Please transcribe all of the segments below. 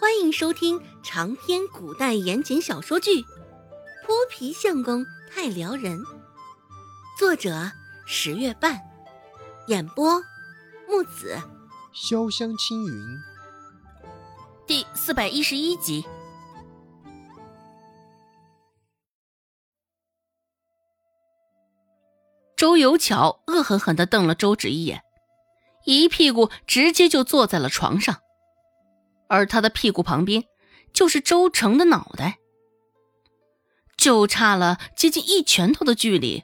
欢迎收听长篇古代言情小说剧《泼皮相公太撩人》，作者十月半，演播木子潇湘青云，第四百一十一集。周有巧恶狠狠的瞪了周芷一眼，一屁股直接就坐在了床上。而他的屁股旁边，就是周成的脑袋，就差了接近一拳头的距离。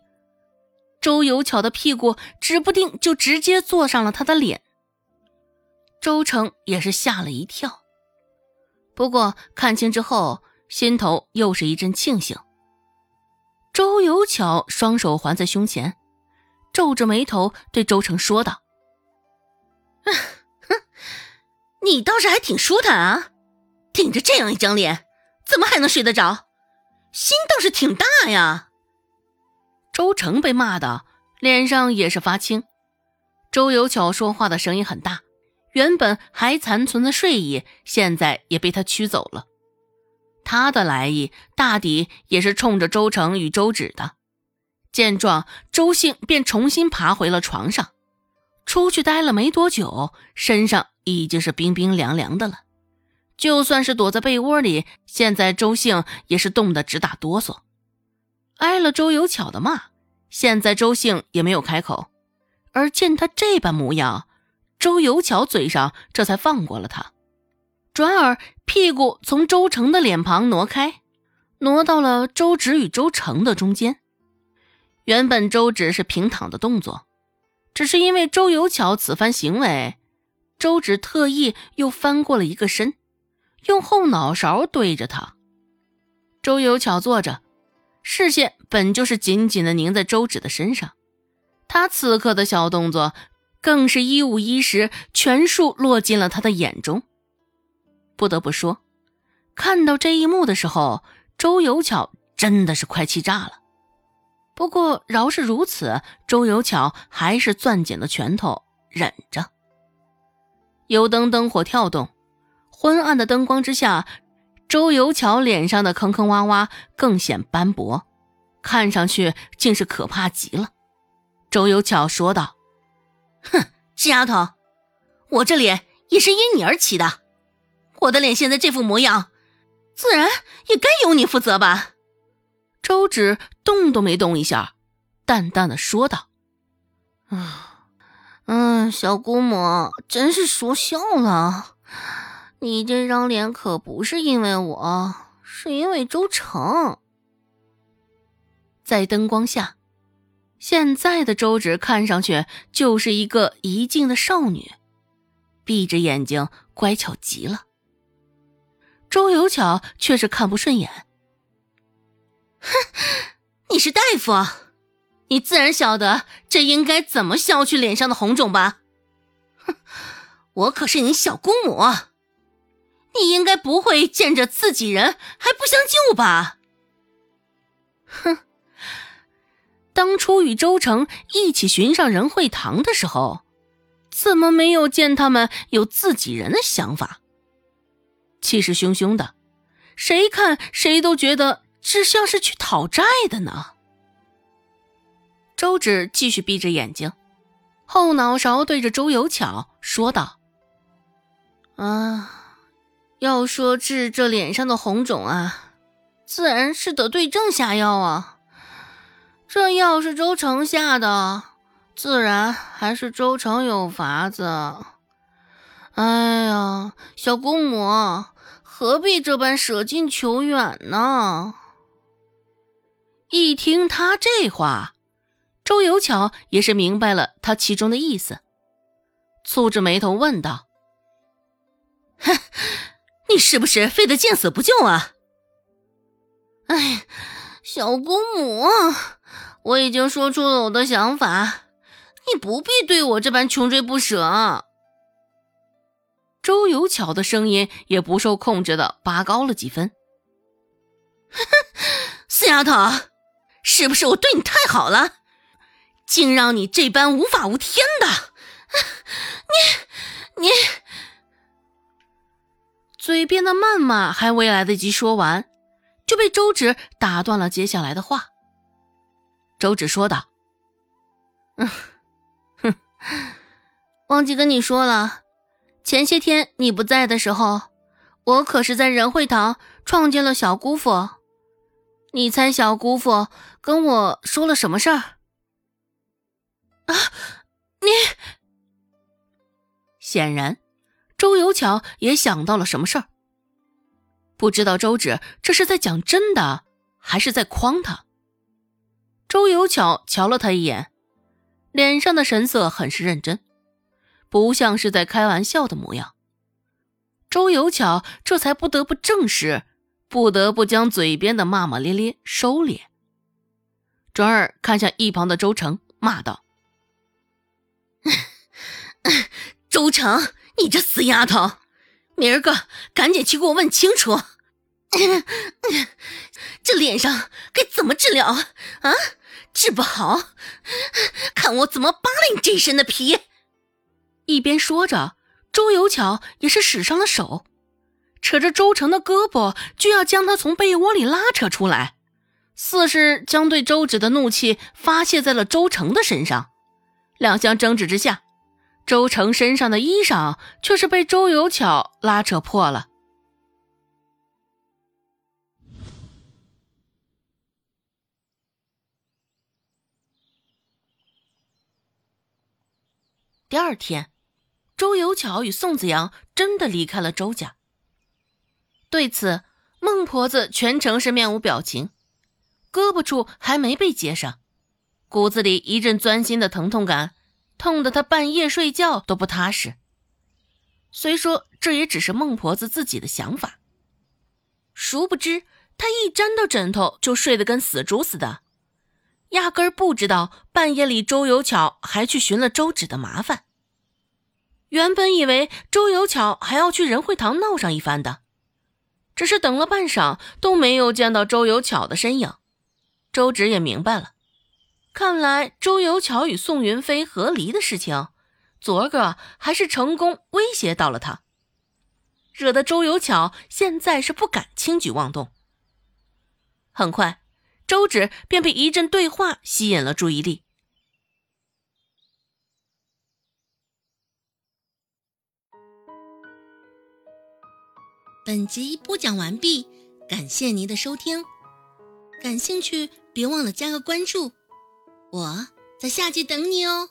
周有巧的屁股指不定就直接坐上了他的脸。周成也是吓了一跳，不过看清之后，心头又是一阵庆幸。周有巧双手环在胸前，皱着眉头对周成说道：“你倒是还挺舒坦啊，顶着这样一张脸，怎么还能睡得着？心倒是挺大呀。周成被骂的脸上也是发青。周有巧说话的声音很大，原本还残存的睡意，现在也被他驱走了。他的来意大抵也是冲着周成与周芷的。见状，周兴便重新爬回了床上，出去待了没多久，身上。已经是冰冰凉凉的了，就算是躲在被窝里，现在周兴也是冻得直打哆嗦。挨了周有巧的骂，现在周兴也没有开口。而见他这般模样，周有巧嘴上这才放过了他，转而屁股从周成的脸庞挪开，挪到了周芷与周成的中间。原本周芷是平躺的动作，只是因为周有巧此番行为。周芷特意又翻过了一个身，用后脑勺对着他。周有巧坐着，视线本就是紧紧的凝在周芷的身上，他此刻的小动作更是一五一十全数落进了他的眼中。不得不说，看到这一幕的时候，周有巧真的是快气炸了。不过饶是如此，周有巧还是攥紧了拳头，忍着。油灯灯火跳动，昏暗的灯光之下，周有巧脸上的坑坑洼洼更显斑驳，看上去竟是可怕极了。周有巧说道：“哼，这丫头，我这脸也是因你而起的，我的脸现在这副模样，自然也该由你负责吧？”周芷动都没动一下，淡淡的说道：“啊。”嗯，小姑母真是说笑了。你这张脸可不是因为我，是因为周成。在灯光下，现在的周芷看上去就是一个一静的少女，闭着眼睛，乖巧极了。周有巧却是看不顺眼。哼，你是大夫。你自然晓得这应该怎么消去脸上的红肿吧？哼，我可是你小姑母，你应该不会见着自己人还不相救吧？哼，当初与周成一起寻上仁惠堂的时候，怎么没有见他们有自己人的想法？气势汹汹的，谁看谁都觉得只像是去讨债的呢。周芷继续闭着眼睛，后脑勺对着周有巧说道：“啊，要说治这脸上的红肿啊，自然是得对症下药啊。这药是周成下的，自然还是周成有法子。哎呀，小姑母何必这般舍近求远呢？”一听他这话。周有巧也是明白了他其中的意思，蹙着眉头问道：“哼，你是不是非得见死不救啊？”“哎，小姑母，我已经说出了我的想法，你不必对我这般穷追不舍。”周有巧的声音也不受控制的拔高了几分。“哼，死丫头，是不是我对你太好了？”竟让你这般无法无天的！你你嘴边的谩骂还未来得及说完，就被周芷打断了接下来的话。周芷说道：“嗯，哼，忘记跟你说了，前些天你不在的时候，我可是在仁惠堂撞见了小姑父。你猜小姑父跟我说了什么事儿？啊，你……显然。”周有巧也想到了什么事儿，不知道周芷这是在讲真的，还是在诓他。周有巧瞧了他一眼，脸上的神色很是认真，不像是在开玩笑的模样。周有巧这才不得不正视，不得不将嘴边的骂骂咧咧收敛，转而看向一旁的周成，骂道：“ 周成！”你这死丫头，明儿个赶紧去给我问清楚，这脸上该怎么治疗啊？治不好，看我怎么扒了你这身的皮！一边说着，周有巧也是使上了手，扯着周成的胳膊，就要将他从被窝里拉扯出来，似是将对周芷的怒气发泄在了周成的身上。两相争执之下。周成身上的衣裳却是被周有巧拉扯破了。第二天，周有巧与宋子阳真的离开了周家。对此，孟婆子全程是面无表情，胳膊处还没被接上，骨子里一阵钻心的疼痛感。痛得他半夜睡觉都不踏实。虽说这也只是孟婆子自己的想法，殊不知她一沾到枕头就睡得跟死猪似的，压根儿不知道半夜里周有巧还去寻了周芷的麻烦。原本以为周有巧还要去仁惠堂闹上一番的，只是等了半晌都没有见到周有巧的身影，周芷也明白了。看来周有巧与宋云飞和离的事情，昨儿个还是成功威胁到了他，惹得周有巧现在是不敢轻举妄动。很快，周芷便被一阵对话吸引了注意力。本集播讲完毕，感谢您的收听，感兴趣别忘了加个关注。我在下集等你哦。